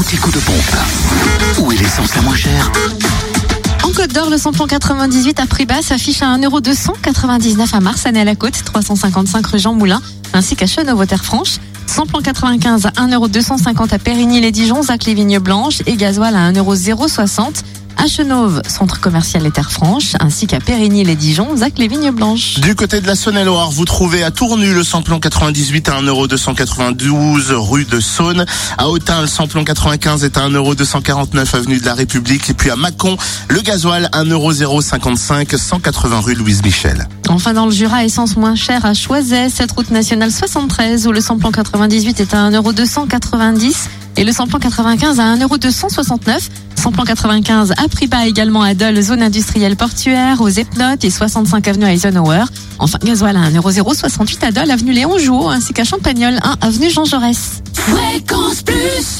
l'anti-coup de pompe. Où est l'essence la moins chère En Côte d'Or, le samplon 98 à prix bas s'affiche à 1,299€ à Marsanne à la Côte, 355 rue Jean Moulin, ainsi qu'à Chenauve-Terre-Franche. Samplon 95 à 1,250€ à Périgny-les-Dijon, Zac les Vignes Blanches et gasoil à 1,060€ à Chenauve, centre commercial Les Terres Franches, ainsi qu'à Périgny-les-Dijon, Zac les Vignes Blanches. Du côté de la Saône-et-Loire, vous trouvez à Tournu le samplon 98 à 1,292€ rue de Saône. À Autun, le samplon 95 est à 1,249€ avenue de la République. Et puis à Mâcon, le gasoil 1,055€, 180 rue Louise Michel. Enfin, dans le Jura, essence moins chère à Choiset, cette route nationale 73, où le samplon 98 est à 1,290€ et le samplon 95 à 1,269€. Samplon 95 à prix bas également à Dole, zone industrielle portuaire, aux Epnotes et 65 avenue Eisenhower. Enfin, gasoil à 1,068€ à Dole, avenue Léon Jouot, ainsi qu'à Champagnol, 1 avenue Jean Jaurès. Fréquence plus